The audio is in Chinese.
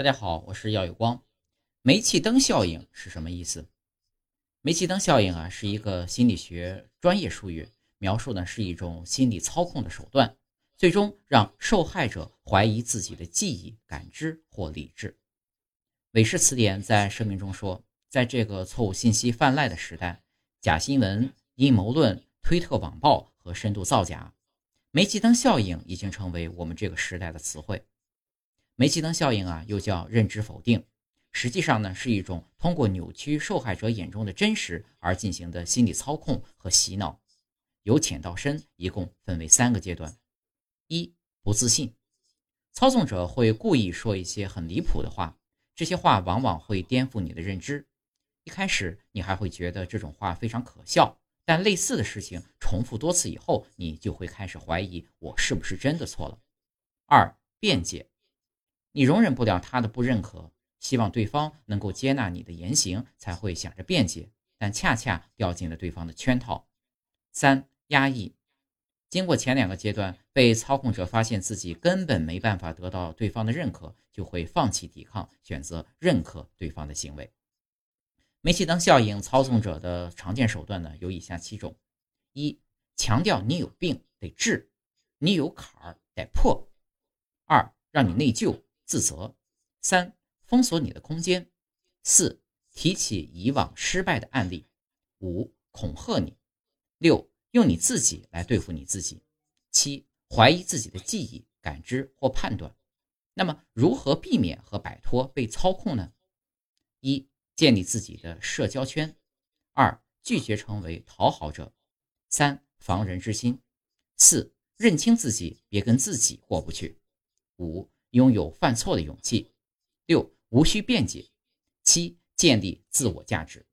大家好，我是耀有光。煤气灯效应是什么意思？煤气灯效应啊，是一个心理学专业术语，描述呢是一种心理操控的手段，最终让受害者怀疑自己的记忆、感知或理智。韦氏词典在声明中说，在这个错误信息泛滥的时代，假新闻、阴谋论、推特网暴和深度造假，煤气灯效应已经成为我们这个时代的词汇。煤气灯效应啊，又叫认知否定，实际上呢是一种通过扭曲受害者眼中的真实而进行的心理操控和洗脑，由浅到深，一共分为三个阶段。一、不自信，操纵者会故意说一些很离谱的话，这些话往往会颠覆你的认知。一开始你还会觉得这种话非常可笑，但类似的事情重复多次以后，你就会开始怀疑我是不是真的错了。二、辩解。你容忍不了他的不认可，希望对方能够接纳你的言行，才会想着辩解，但恰恰掉进了对方的圈套。三、压抑。经过前两个阶段，被操控者发现自己根本没办法得到对方的认可，就会放弃抵抗，选择认可对方的行为。煤气灯效应操纵者的常见手段呢，有以下七种：一、强调你有病得治，你有坎儿得破；二、让你内疚。自责，三封锁你的空间，四提起以往失败的案例，五恐吓你，六用你自己来对付你自己，七怀疑自己的记忆、感知或判断。那么，如何避免和摆脱被操控呢？一、建立自己的社交圈；二、拒绝成为讨好者；三、防人之心；四、认清自己，别跟自己过不去；五。拥有犯错的勇气，六无需辩解，七建立自我价值。